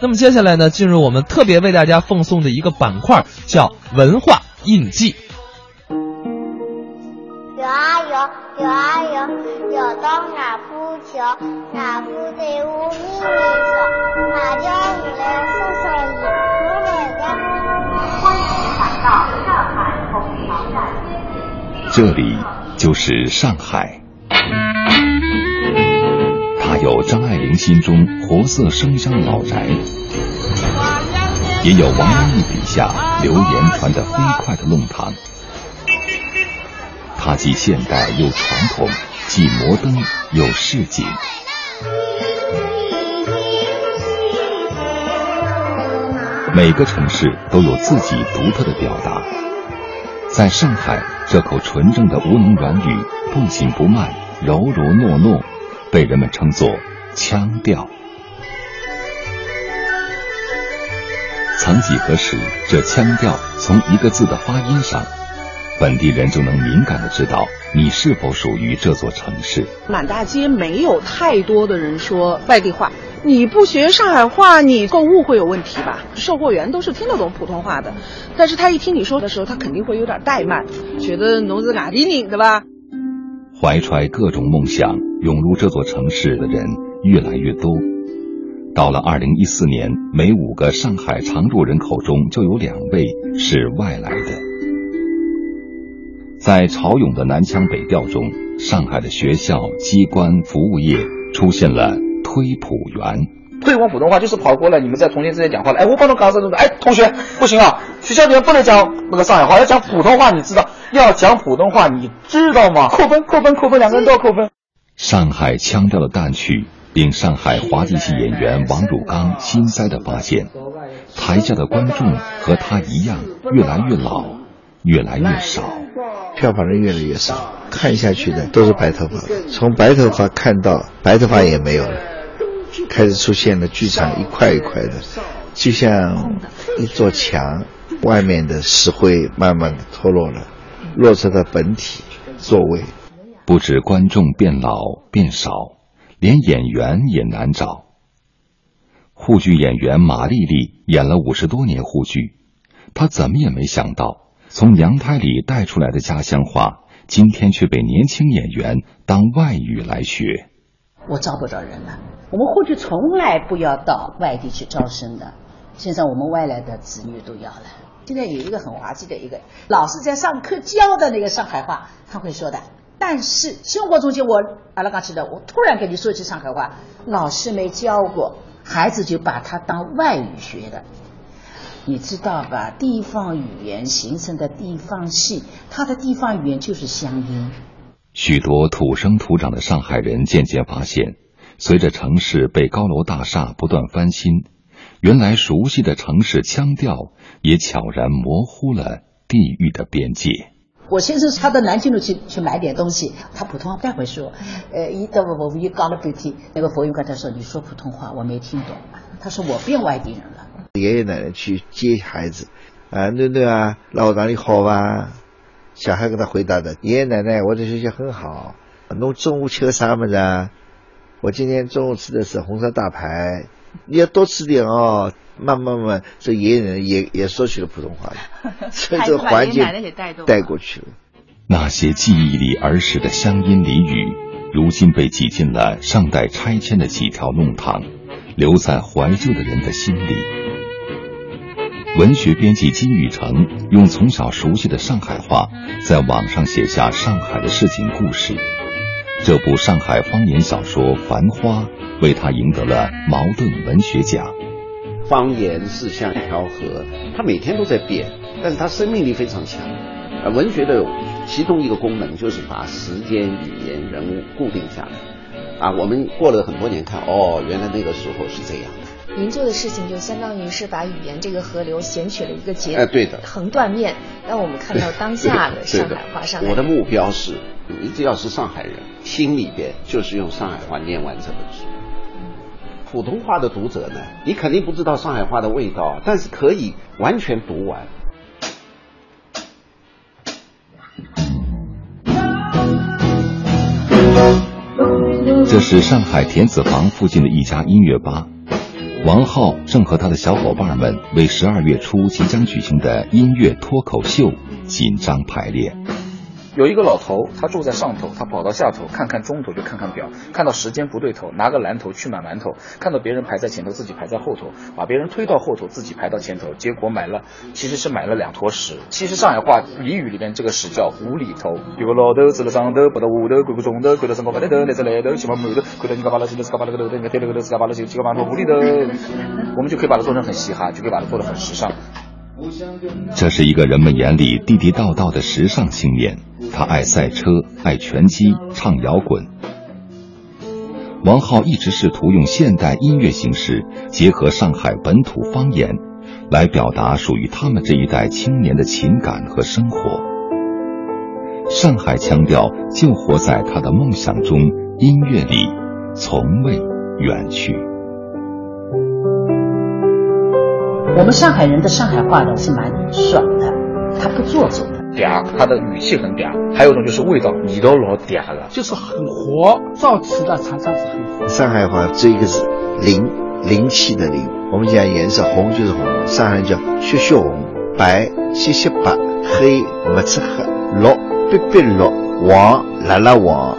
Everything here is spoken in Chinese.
那么接下来呢，进入我们特别为大家奉送的一个板块，叫文化印记。有啊有，有啊游，游到哪不求，哪不得无名的手，哪叫你来送送礼物来呀？欢迎来到上海虹桥站。这里就是上海，有张爱玲心中活色生香的老宅，也有王安忆笔下流言传得飞快的弄堂。它既现代又传统，既摩登又市井。每个城市都有自己独特的表达。在上海，这口纯正的吴侬软语，不紧不慢，柔柔糯糯，被人们称作腔调。曾几何时，这腔调从一个字的发音上。本地人就能敏感的知道你是否属于这座城市。满大街没有太多的人说外地话，你不学上海话，你购物会有问题吧？售货员都是听得懂普通话的，但是他一听你说的时候，他肯定会有点怠慢，觉得侬是哪里人，对吧？怀揣各种梦想涌入这座城市的人越来越多。到了二零一四年，每五个上海常住人口中就有两位是外来的。在潮涌的南腔北调中，上海的学校、机关、服务业出现了推普员。推广普通话就是跑过来，你们在同学之间讲话了。哎，我帮侬搞这种的。哎，同学，不行啊，学校里面不能讲那个上海话，要讲普通话，你知道？要讲普通话，你知道吗？扣分，扣分，扣分，两个人都要扣分。上海腔调的淡去，令上海滑稽戏演员王汝刚心塞的发现，台下的观众和他一样，越来越老，越来越少。票房人越来越少，看下去的都是白头发，从白头发看到白头发也没有了，开始出现了剧场一块一块的，就像一座墙，外面的石灰慢慢的脱落了，落成了本体座位。不止观众变老变少，连演员也难找。沪剧演员马丽丽演了五十多年沪剧，她怎么也没想到。从娘胎里带出来的家乡话，今天却被年轻演员当外语来学。我招不着人了。我们沪剧从来不要到外地去招生的，现在我们外来的子女都要了。现在有一个很滑稽的一个老师在上课教的那个上海话，他会说的。但是生活中间，我阿拉刚记得，我突然跟你说句上海话，老师没教过，孩子就把它当外语学的。你知道吧？地方语言形成的地方戏，它的地方语言就是乡音。许多土生土长的上海人渐渐发现，随着城市被高楼大厦不断翻新，原来熟悉的城市腔调也悄然模糊了地域的边界。我先生他到南京路去去买点东西，他普通话不会说，呃，一到我们又搞了半天，那个服务员跟他说：“你说普通话，我没听懂。”他说：“我变外地人了。”爷爷奶奶去接孩子，啊，囡囡啊，老哪里好吧？小孩跟他回答的：爷爷奶奶，我的学校很好。侬中午吃个啥么子啊？我今天中午吃的是红烧大排，你要多吃点哦。慢慢慢，这爷爷也也说起了普通话了，所以这个环境带过去了。那些记忆里儿时的乡音俚语，如今被挤进了尚待拆迁的几条弄堂，留在怀旧的人的心里。文学编辑金宇成用从小熟悉的上海话，在网上写下上海的市井故事。这部上海方言小说《繁花》为他赢得了茅盾文学奖。方言是像一条河，它每天都在变，但是它生命力非常强。而文学的其中一个功能就是把时间、语言、人物固定下来。啊，我们过了很多年看，哦，原来那个时候是这样的。您做的事情就相当于是把语言这个河流选取了一个节，哎，对的，横断面，让我们看到当下的上海话上海。我的目标是，你只要是上海人，心里边就是用上海话念完这本书。普通话的读者呢，你肯定不知道上海话的味道，但是可以完全读完。这是上海田子坊附近的一家音乐吧。王浩正和他的小伙伴们为十二月初即将举行的音乐脱口秀紧张排练。有一个老头，他住在上头，他跑到下头看看钟头，就看看表，看到时间不对头，拿个篮头去买馒头，看到别人排在前头，自己排在后头，把别人推到后头，自己排到前头，结果买了，其实是买了两坨屎。其实上海话俚语里面这个屎叫无厘头。有个老头子了上头，不到屋头，跪个钟头，跪到身高八头，来只来头，起码馒头，跪到你家八楼，现在自家八楼个头，你看推了个头，自家八楼几个馒头无厘头。我们就可以把它做成很嘻哈，就可以把它做得很时尚。这是一个人们眼里地地道道的时尚青年，他爱赛车，爱拳击，唱摇滚。王浩一直试图用现代音乐形式结合上海本土方言，来表达属于他们这一代青年的情感和生活。上海腔调就活在他的梦想中，音乐里从未远去。我们上海人的上海话呢是蛮爽的，他不做作，嗲，他的语气很嗲。还有一种就是味道，味道老嗲了，就是很活，造词的常常是很活。上海话这一个字，灵，灵气的灵。我们讲颜色，红就是红，上海叫血血红，白血血白，黑没吃黑，绿碧碧绿，黄辣辣黄。